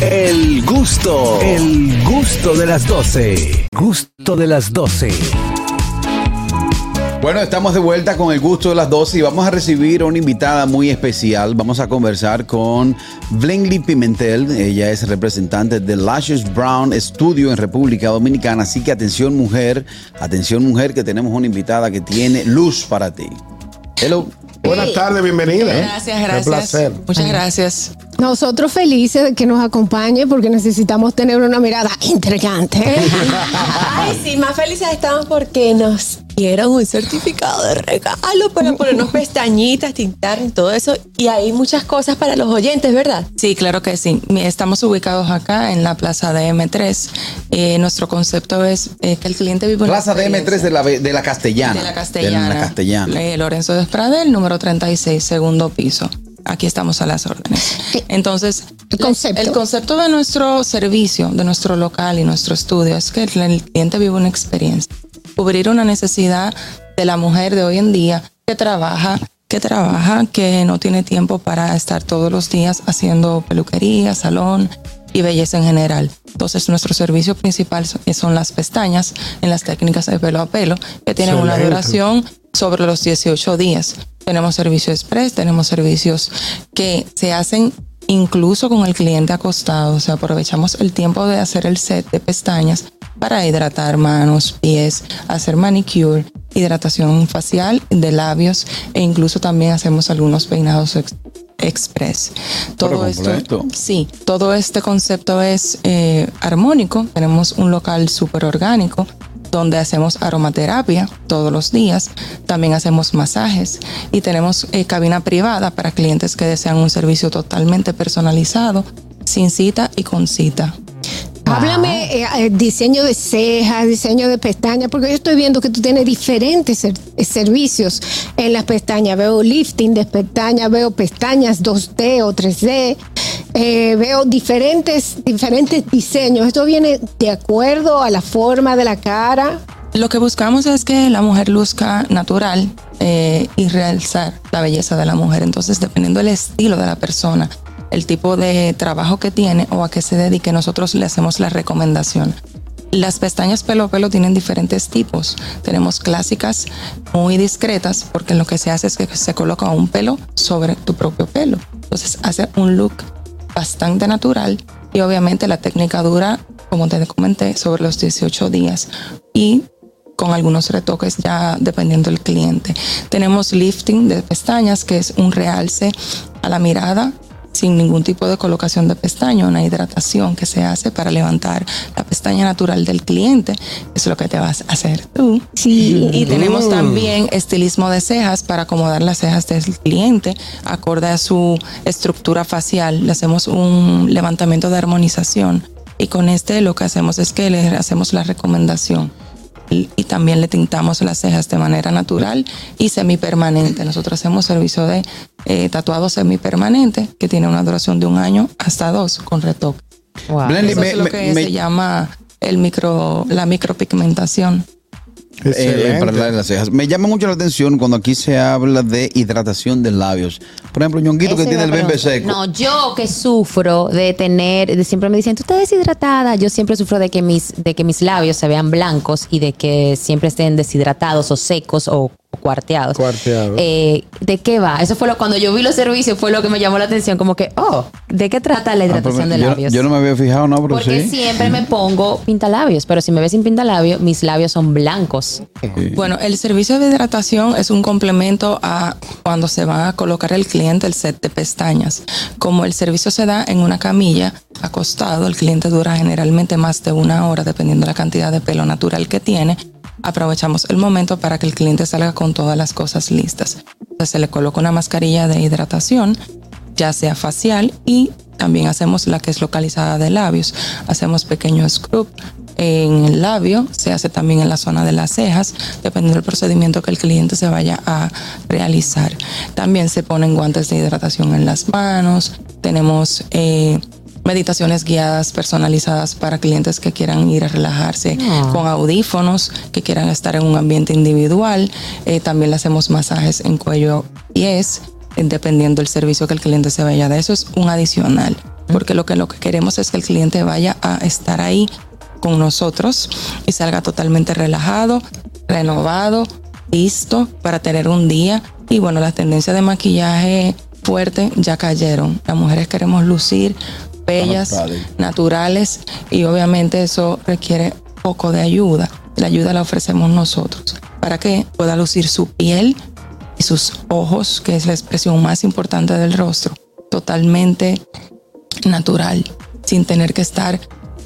El gusto, el gusto de las 12. Gusto de las 12. Bueno, estamos de vuelta con el gusto de las 12 y vamos a recibir a una invitada muy especial. Vamos a conversar con Blenly Pimentel. Ella es representante de Lashes Brown Studio en República Dominicana. Así que atención mujer, atención mujer que tenemos una invitada que tiene luz para ti. Hello. Buenas tardes, bienvenida. Gracias, gracias. Muchas gracias. Nosotros felices de que nos acompañe porque necesitamos tener una mirada intrigante. Ay, sí, más felices estamos porque nos dieron un certificado de regalo para ponernos pestañitas, tintar y todo eso. Y hay muchas cosas para los oyentes, ¿verdad? Sí, claro que sí. Estamos ubicados acá en la Plaza de M3. Eh, nuestro concepto es eh, que el cliente vive en Plaza de M3 de la, de la Castellana. De la Castellana. De la Castellana. Eh, Lorenzo Despradel, número 36, segundo piso aquí estamos a las órdenes. Entonces, el concepto. el concepto de nuestro servicio, de nuestro local y nuestro estudio es que el cliente vive una experiencia cubrir una necesidad de la mujer de hoy en día que trabaja, que trabaja, que no tiene tiempo para estar todos los días haciendo peluquería, salón y belleza en general. Entonces, nuestro servicio principal son las pestañas en las técnicas de pelo a pelo, que tienen una duración sobre los 18 días. Tenemos servicios express, tenemos servicios que se hacen incluso con el cliente acostado. O sea, aprovechamos el tiempo de hacer el set de pestañas para hidratar manos, pies, hacer manicure, hidratación facial de labios e incluso también hacemos algunos peinados express. Todo esto, sí, todo este concepto es eh, armónico. Tenemos un local súper orgánico donde hacemos aromaterapia todos los días. También hacemos masajes y tenemos eh, cabina privada para clientes que desean un servicio totalmente personalizado, sin cita y con cita. Háblame eh, eh, diseño de cejas, diseño de pestañas, porque yo estoy viendo que tú tienes diferentes servicios en las pestañas. Veo lifting de pestañas, veo pestañas 2D o 3D. Eh, veo diferentes, diferentes diseños. ¿Esto viene de acuerdo a la forma de la cara? Lo que buscamos es que la mujer luzca natural eh, y realzar la belleza de la mujer. Entonces, dependiendo del estilo de la persona, el tipo de trabajo que tiene o a qué se dedique, nosotros le hacemos la recomendación. Las pestañas pelo a pelo tienen diferentes tipos. Tenemos clásicas muy discretas porque lo que se hace es que se coloca un pelo sobre tu propio pelo. Entonces hace un look bastante natural y obviamente la técnica dura, como te comenté, sobre los 18 días y con algunos retoques ya dependiendo del cliente. Tenemos lifting de pestañas, que es un realce a la mirada sin ningún tipo de colocación de pestaña, una hidratación que se hace para levantar la pestaña natural del cliente, es lo que te vas a hacer tú. Sí. Y tenemos también estilismo de cejas para acomodar las cejas del cliente acorde a su estructura facial. Le hacemos un levantamiento de armonización y con este lo que hacemos es que le hacemos la recomendación y, también le tintamos las cejas de manera natural y semipermanente. Nosotros hacemos servicio de eh, tatuado semipermanente que tiene una duración de un año hasta dos con retoque. Eso es lo que se llama el micro, la micropigmentación. Eh, para las cejas. Me llama mucho la atención cuando aquí se habla de hidratación de labios. Por ejemplo, ñonguito que tiene el bembe seco. No, yo que sufro de tener, de siempre me dicen, tú estás deshidratada. Yo siempre sufro de que mis, de que mis labios se vean blancos y de que siempre estén deshidratados o secos o cuarteados. Cuarteados. Eh, ¿De qué va? Eso fue lo, cuando yo vi los servicios, fue lo que me llamó la atención, como que, oh, ¿de qué trata la ah, hidratación de labios? Yo no me había fijado, no, pero Porque siempre me pongo pintalabios, pero si me ves sin pintalabios, mis labios son blancos. Bueno, el servicio de hidratación es un complemento a cuando se va a colocar el cliente el set de pestañas. Como el servicio se da en una camilla, acostado, el cliente dura generalmente más de una hora, dependiendo de la cantidad de pelo natural que tiene aprovechamos el momento para que el cliente salga con todas las cosas listas. Se le coloca una mascarilla de hidratación, ya sea facial y también hacemos la que es localizada de labios. Hacemos pequeños scrub en el labio, se hace también en la zona de las cejas, dependiendo del procedimiento que el cliente se vaya a realizar. También se ponen guantes de hidratación en las manos, tenemos eh, meditaciones guiadas personalizadas para clientes que quieran ir a relajarse con audífonos, que quieran estar en un ambiente individual. Eh, también le hacemos masajes en cuello y pies, dependiendo del servicio que el cliente se vaya de Eso es un adicional. porque lo que, lo que queremos es que el cliente vaya a estar ahí con nosotros y salga totalmente relajado, renovado, listo para tener un día. Y bueno, las tendencias de maquillaje fuerte ya cayeron. Las mujeres queremos lucir bellas, naturales y obviamente eso requiere poco de ayuda. La ayuda la ofrecemos nosotros para que pueda lucir su piel y sus ojos, que es la expresión más importante del rostro, totalmente natural, sin tener que estar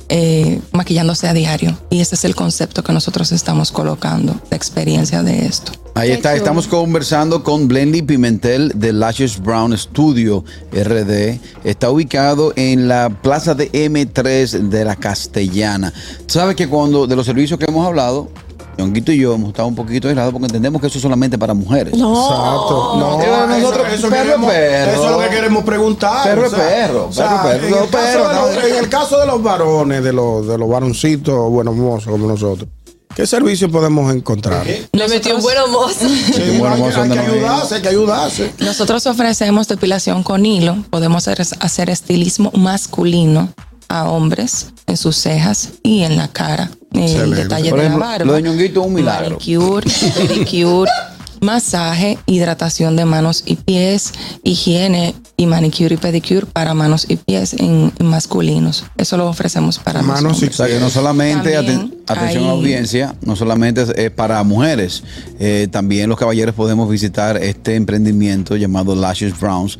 eh, maquillándose a diario. Y ese es el concepto que nosotros estamos colocando, la experiencia de esto. Ahí está, estamos conversando con Blendy Pimentel de Lashes Brown Studio RD. Está ubicado en la plaza de M3 de la Castellana. Sabes que cuando de los servicios que hemos hablado, Yonguito y yo hemos estado un poquito aislados porque entendemos que eso es solamente para mujeres. No. Exacto. No, nosotros, eso, perro, perro. Eso es lo que queremos preguntar. Perro es perro. perro, perro. En, el caso de los varones, de los, de los varoncitos, bueno, mozos como nosotros. ¿Qué servicio podemos encontrar? Le metió un buen mozo. Sí, hay, que ayudarse, hay que ayudarse. Nosotros ofrecemos depilación con hilo. Podemos hacer, hacer estilismo masculino a hombres en sus cejas y en la cara. El detalle de la barba. Lo de ñonguito es un milagro. Manicure, pedicure, masaje, hidratación de manos y pies, higiene y manicure y pedicure para manos y pies en, masculinos. Eso lo ofrecemos para manos y O sea que no solamente, atención a la audiencia, no solamente es, para mujeres, eh, también los caballeros podemos visitar este emprendimiento llamado Lashes Browns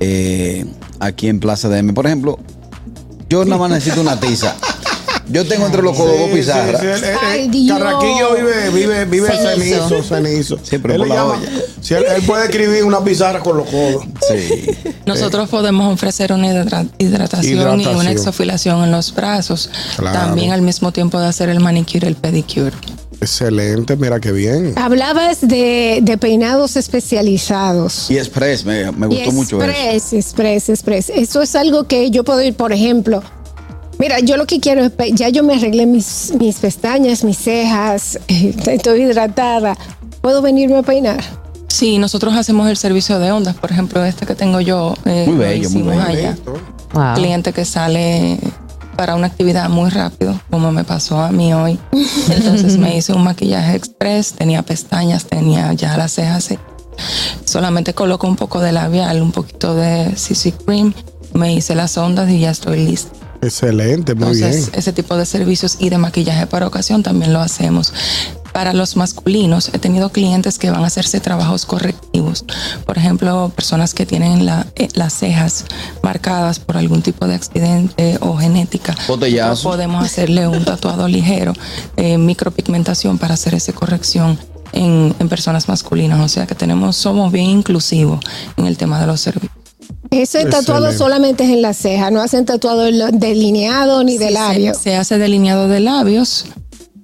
eh, aquí en Plaza de M. Por ejemplo, yo nada más necesito una tiza. Yo tengo entre los codos dos pizarras. Carraquillo vive, vive, vive cenizo, cenizo. Sí, pero él, él, puede escribir una pizarra con los codos. Sí. Nosotros podemos ofrecer una hidratación, y una exofilación en los brazos. También al mismo tiempo de hacer el manicure y el pedicure. Excelente, mira qué bien. Hablabas de, de peinados especializados. Y express, me, me gustó mucho eso. Express, express, express. Eso es algo que yo puedo ir, por ejemplo. Mira, yo lo que quiero es, ya yo me arreglé mis, mis pestañas, mis cejas, estoy hidratada. ¿Puedo venirme a peinar? Sí, nosotros hacemos el servicio de ondas. Por ejemplo, este que tengo yo. Eh, muy bello, muy bello. Allá. Cliente que sale para una actividad muy rápido, como me pasó a mí hoy. Entonces me hice un maquillaje express, tenía pestañas, tenía ya las cejas. Solamente coloco un poco de labial, un poquito de CC cream, me hice las ondas y ya estoy lista. Excelente, muy Entonces, Ese tipo de servicios y de maquillaje para ocasión también lo hacemos para los masculinos, he tenido clientes que van a hacerse trabajos correctivos. Por ejemplo, personas que tienen eh, las cejas marcadas por algún tipo de accidente o genética. Podemos hacerle un tatuado ligero, eh, micropigmentación para hacer esa corrección. En, personas masculinas, o sea que tenemos, somos bien inclusivos en el tema de los servicios. Ese tatuado solamente es en la ceja, no hacen tatuado delineado ni de labios. se, hace delineado de labios,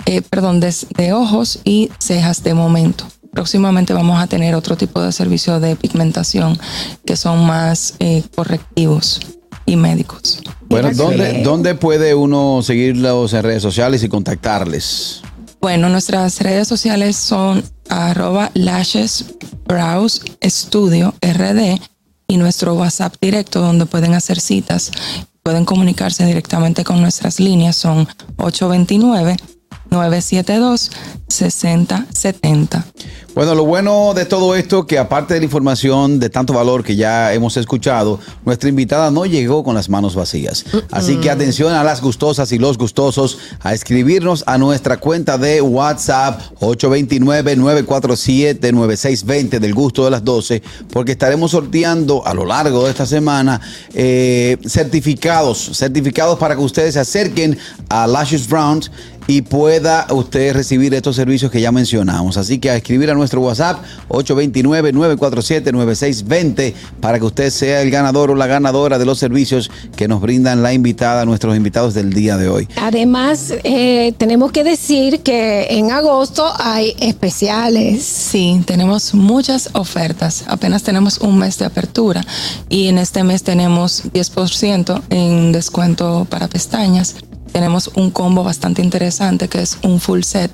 eh, perdón, de, ojos y cejas de momento. Próximamente vamos a tener otro tipo de servicio de pigmentación que son más eh, correctivos y médicos. Bueno, ¿dónde, ¿dónde puede uno seguirlos en redes sociales y contactarles? Bueno, nuestras redes sociales son arroba lashes brows studio rd y nuestro WhatsApp directo donde pueden hacer citas, pueden comunicarse directamente con nuestras líneas son 829 972-6070. Bueno, lo bueno de todo esto, que aparte de la información de tanto valor que ya hemos escuchado, nuestra invitada no llegó con las manos vacías. Así que atención a las gustosas y los gustosos a escribirnos a nuestra cuenta de WhatsApp 829-947-9620 del gusto de las 12, porque estaremos sorteando a lo largo de esta semana eh, certificados, certificados para que ustedes se acerquen a Lashes Browns y pueda usted recibir estos servicios que ya mencionamos. Así que a escribir a nuestro WhatsApp 829-947-9620 para que usted sea el ganador o la ganadora de los servicios que nos brindan la invitada, nuestros invitados del día de hoy. Además, eh, tenemos que decir que en agosto hay especiales. Sí, tenemos muchas ofertas. Apenas tenemos un mes de apertura y en este mes tenemos 10% en descuento para pestañas tenemos un combo bastante interesante que es un full set.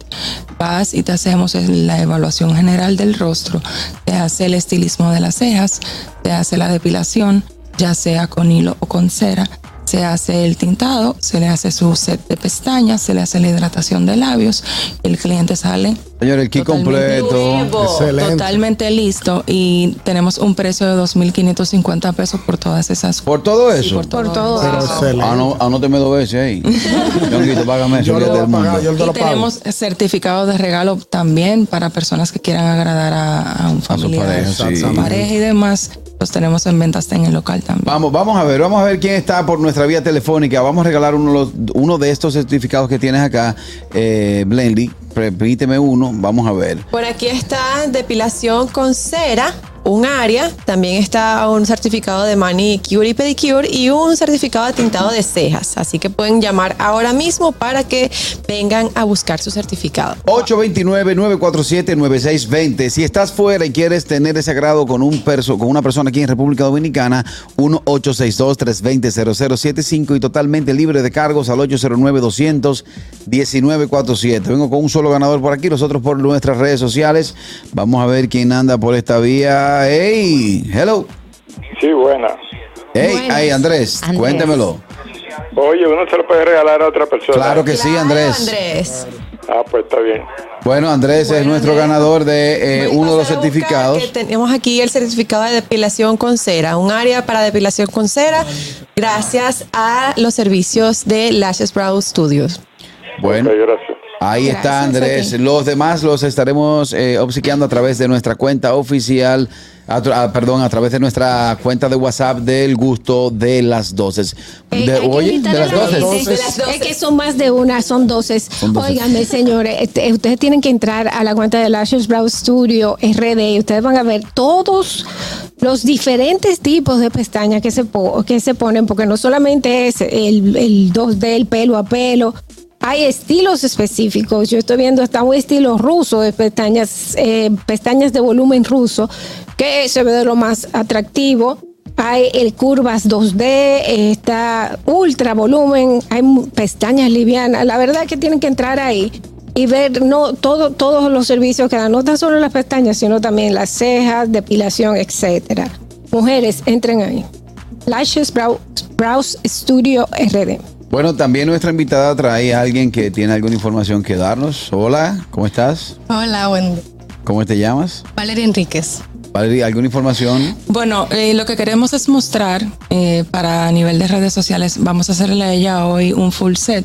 Vas y te hacemos la evaluación general del rostro, te hace el estilismo de las cejas, te hace la depilación, ya sea con hilo o con cera, se hace el tintado, se le hace su set de pestañas, se le hace la hidratación de labios, el cliente sale. Señor, el kit completo. Excelente. Totalmente listo y tenemos un precio de 2.550 pesos por todas esas. ¿Por todo eso? por, todo, eso. Ah, no, anóteme dos veces ahí. págame yo lo y tenemos certificado de regalo también para personas que quieran agradar a, un familiar, a su pareja, pareja y demás los tenemos en ventas en el local también. Vamos, vamos a ver, vamos a ver quién está por nuestra vía telefónica. Vamos a regalar uno, uno de estos certificados que tienes acá, eh, Blendy. Repíteme uno, vamos a ver. Por aquí está depilación con cera un área, también está un certificado de manicure y pedicure y un certificado de tintado de cejas. Así que pueden llamar ahora mismo para que vengan a buscar su certificado. 829-947-9620. Si estás fuera y quieres tener ese grado con, un perso con una persona aquí en República Dominicana, 1-862-320-0075 y totalmente libre de cargos al 809-200-1947. Vengo con un solo ganador por aquí, los otros por nuestras redes sociales. Vamos a ver quién anda por esta vía hey, hello. Sí, buena. Hey, hey Andrés, cuéntemelo. Oye, uno se lo puede regalar a otra persona. Claro que sí, Andrés. Andrés. Ah, pues está bien. Bueno, Andrés es nuestro ganador de eh, uno de los certificados. Tenemos aquí el certificado de depilación con cera, un área para depilación con cera, gracias a los servicios de Lashes Brow Studios. Bueno, gracias. Ahí está Andrés. Los demás los estaremos eh, obsequiando a través de nuestra cuenta oficial, perdón, a través de nuestra cuenta de WhatsApp del gusto de las doces. oye, de las doces. Es que son más de una, son doces. Óigame, señores, este, ustedes tienen que entrar a la cuenta de Lashes Brow Studio RD y ustedes van a ver todos los diferentes tipos de pestañas que se, que se ponen, porque no solamente es el, el 2D, el pelo a pelo, hay estilos específicos. Yo estoy viendo hasta un estilo ruso de pestañas, eh, pestañas de volumen ruso, que se ve de lo más atractivo. Hay el curvas 2D, está ultra volumen, hay pestañas livianas. La verdad es que tienen que entrar ahí y ver no todo, todos los servicios que dan, no tan solo las pestañas, sino también las cejas, depilación, etcétera. Mujeres, entren ahí. Lashes Brows Studio RD. Bueno, también nuestra invitada trae a alguien que tiene alguna información que darnos. Hola, ¿cómo estás? Hola, buen ¿Cómo te llamas? Valeria Enríquez. Valeria, ¿alguna información? Bueno, eh, lo que queremos es mostrar eh, para nivel de redes sociales, vamos a hacerle a ella hoy un full set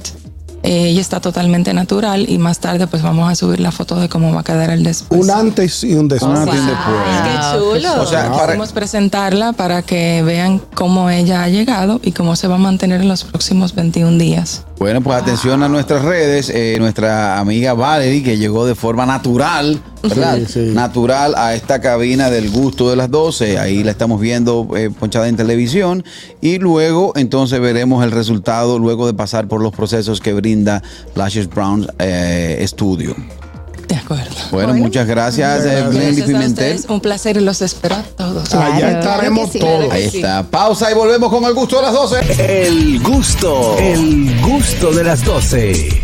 eh, ella está totalmente natural y más tarde pues vamos a subir la foto de cómo va a quedar el después. Un antes y un después. Un antes Qué chulo. O sea, Podemos presentarla para que vean cómo ella ha llegado y cómo se va a mantener en los próximos 21 días. Bueno, pues atención a nuestras redes. Eh, nuestra amiga Valerie, que llegó de forma natural, ¿verdad? Natural a esta cabina del gusto de las 12. Ahí la estamos viendo eh, ponchada en televisión. Y luego, entonces, veremos el resultado luego de pasar por los procesos que brinda Lashes Brown eh, Studio. De acuerdo. Bueno, muchas gracias, Blendy Pimentel. Un placer y los espero a todos. Allá estaremos todos. Ahí está. Pausa y volvemos con el gusto de las 12. El gusto, el gusto de las 12.